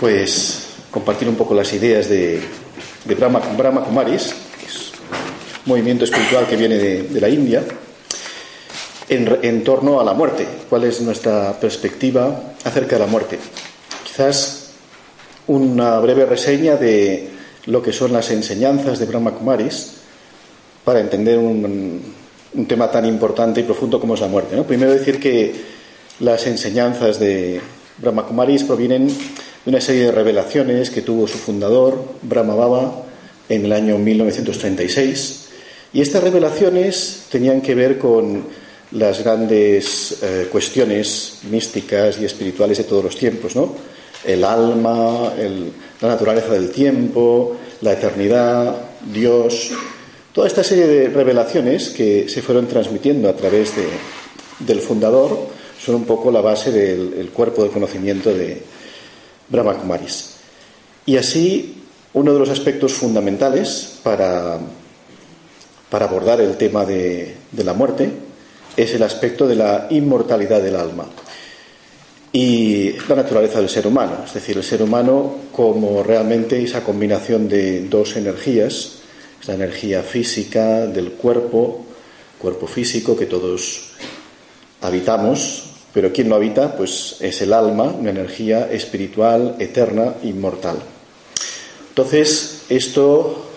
Pues compartir un poco las ideas de, Brahma, Kumaris, movimiento espiritual que viene de, la India, en, torno a la muerte. ¿Cuál es nuestra perspectiva acerca de la muerte? Quizás una breve reseña de lo que son las enseñanzas de Brahma Kumaris para entender un, tema tan importante y profundo como es la muerte. Primero decir que las enseñanzas de Brahma Kumaris provienen de una serie de revelaciones que tuvo su fundador, Brahma Baba, en el año 1936. Y estas revelaciones tenían que ver con las grandes eh, cuestiones místicas y espirituales de todos los tiempos, ¿no? El alma, la naturaleza del tiempo, la eternidad, Dios, toda esta serie de revelaciones que se fueron transmitiendo a través de, del fundador son un poco la base del cuerpo de conocimiento de Brahma Kumaris. Y así, uno de los aspectos fundamentales para, para abordar el tema de, de la muerte es el aspecto de la inmortalidad del alma y la naturaleza del ser humano, es decir, el ser humano como realmente esa combinación de dos energías, esa energía física del cuerpo, cuerpo físico que todos habitamos, pero quien lo habita, pues es el alma, una energía espiritual, eterna, inmortal. Entonces, esto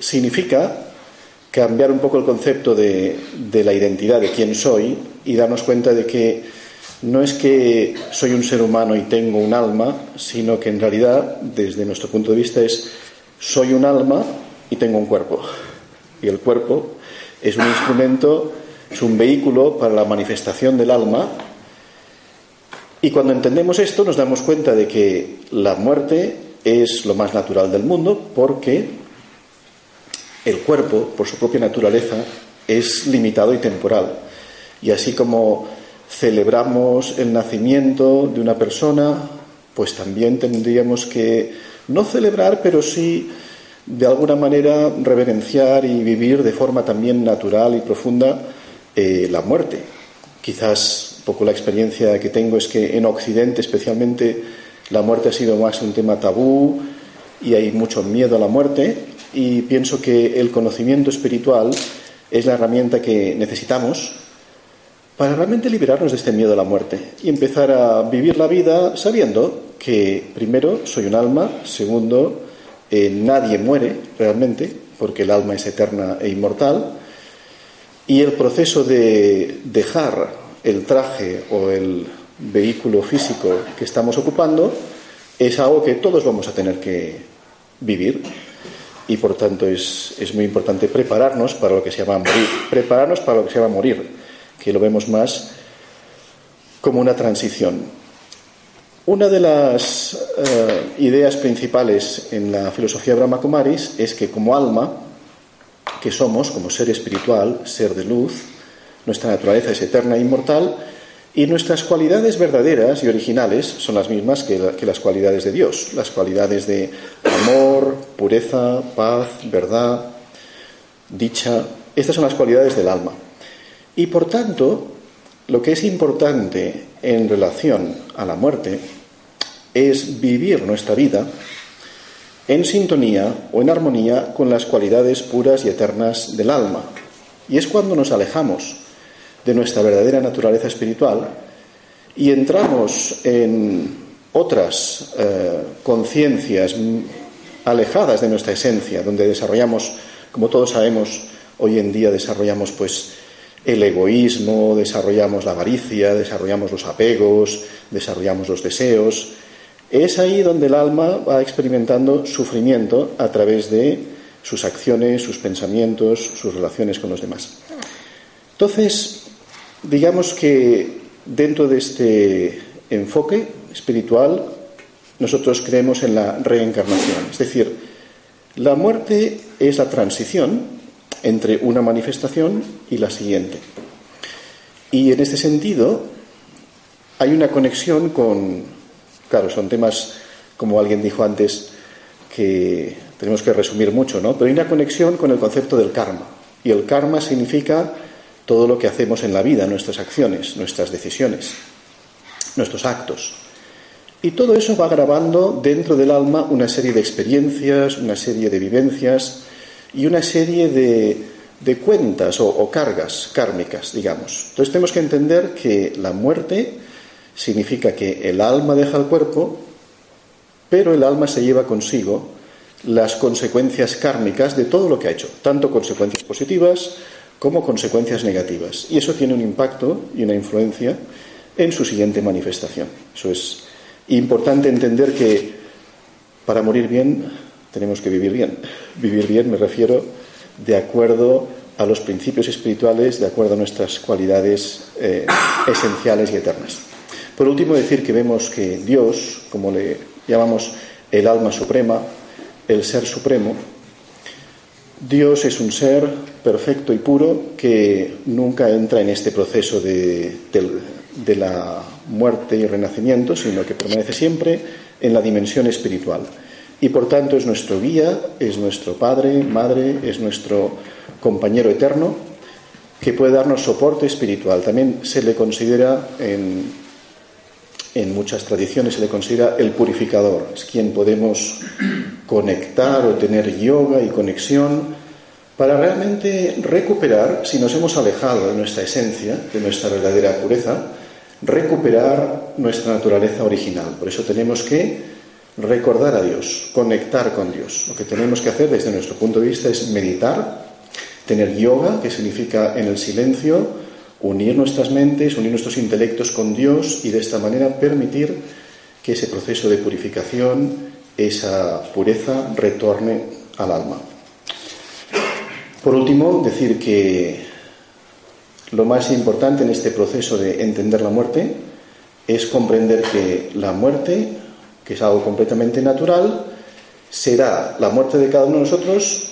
significa cambiar un poco el concepto de la identidad de quién soy y darnos cuenta de que no es que soy un ser humano y tengo un alma, sino que en realidad, desde nuestro punto de vista, es soy un alma y tengo un cuerpo. Y el cuerpo es un instrumento, es un vehículo para la manifestación del alma. Y cuando entendemos esto, nos damos cuenta de que la muerte es lo más natural del mundo porque el cuerpo, por su propia naturaleza, es limitado y temporal. Y así como celebramos el nacimiento de una persona, pues también tendríamos que no celebrar, pero sí de alguna manera reverenciar y vivir de forma también natural y profunda eh, la muerte. Quizás un poco la experiencia que tengo es que en Occidente especialmente la muerte ha sido más un tema tabú y hay mucho miedo a la muerte y pienso que el conocimiento espiritual es la herramienta que necesitamos para realmente liberarnos de este miedo a la muerte y empezar a vivir la vida sabiendo que primero soy un alma, segundo eh, nadie muere realmente porque el alma es eterna e inmortal. Y el proceso de dejar el traje o el vehículo físico que estamos ocupando es algo que todos vamos a tener que vivir. Y por tanto es, es muy importante prepararnos para lo que se llama morir, prepararnos para lo que se llama morir que lo vemos más como una transición. Una de las eh, ideas principales en la filosofía Brahma Kumaris es que como alma, que somos, como ser espiritual, ser de luz, nuestra naturaleza es eterna e inmortal, y nuestras cualidades verdaderas y originales son las mismas que, las cualidades de Dios, las cualidades de amor, pureza, paz, verdad, dicha. Estas son las cualidades del alma. Y por tanto, lo que es importante en relación a la muerte es vivir nuestra vida en sintonía o en armonía con las cualidades puras y eternas del alma. Y es cuando nos alejamos de nuestra verdadera naturaleza espiritual y entramos en otras eh, conciencias alejadas de nuestra esencia, donde desarrollamos, como todos sabemos, hoy en día desarrollamos pues el egoísmo, desarrollamos la avaricia, desarrollamos los apegos, desarrollamos los deseos. Es ahí donde el alma va experimentando sufrimiento a través de sus acciones, sus pensamientos, sus relaciones con los demás. Entonces, digamos que dentro de este enfoque espiritual, nosotros creemos en la reencarnación. Es decir, la muerte es la transición entre una manifestación y la siguiente. Y en este sentido, hay una conexión con, claro, son temas, como alguien dijo antes, que tenemos que resumir mucho, ¿no? Pero hay una conexión con el concepto del karma. Y el karma significa todo lo que hacemos en la vida, nuestras acciones, nuestras decisiones, nuestros actos. Y todo eso va grabando dentro del alma una serie de experiencias, una serie de vivencias y una serie de, cuentas o, o cargas kármicas, digamos. Entonces tenemos que entender que la muerte significa que el alma deja el cuerpo, pero el alma se lleva consigo las consecuencias kármicas de todo lo que ha hecho, tanto consecuencias positivas como consecuencias negativas. Y eso tiene un impacto y una influencia en su siguiente manifestación. Eso es importante entender que para morir bien tenemos que vivir bien. Vivir bien me refiero de acuerdo a los principios espirituales, de acuerdo a nuestras cualidades eh, esenciales y eternas. Por último, decir que vemos que Dios, como le llamamos el alma suprema, el ser supremo, Dios es un ser perfecto y puro que nunca entra en este proceso de, la muerte y renacimiento, sino que permanece siempre en la dimensión espiritual. Y por tanto es nuestro guía, es nuestro padre, madre, es nuestro compañero eterno, que puede darnos soporte espiritual. También se le considera en, en muchas tradiciones se le considera el purificador, es quien podemos conectar o tener yoga y conexión para realmente recuperar, si nos hemos alejado de nuestra esencia, de nuestra verdadera pureza, recuperar nuestra naturaleza original. Por eso tenemos que recordar a Dios, conectar con Dios. Lo que tenemos que hacer desde nuestro punto de vista es meditar, tener yoga, que significa en el silencio, unir nuestras mentes, unir nuestros intelectos con Dios y de esta manera permitir que ese proceso de purificación, esa pureza, retorne al alma. Por último, decir que lo más importante en este proceso de entender la muerte es comprender que la muerte, que es algo completamente natural, será la muerte de cada uno de nosotros,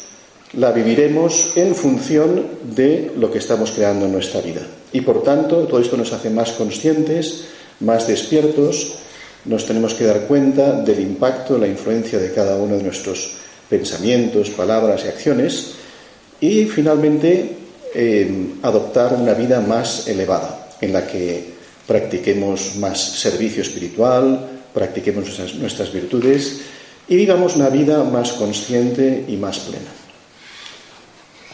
la viviremos en función de lo que estamos creando en nuestra vida. Y por tanto, todo esto nos hace más conscientes, más despiertos, nos tenemos que dar cuenta del impacto, la influencia de cada uno de nuestros pensamientos, palabras y acciones y finalmente, eh, adoptar una vida más elevada, en la que practiquemos más servicio espiritual, practiquemos nuestras virtudes y vivamos una vida más consciente y más plena.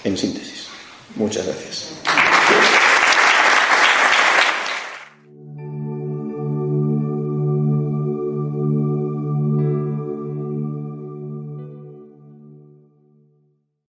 En síntesis, muchas gracias.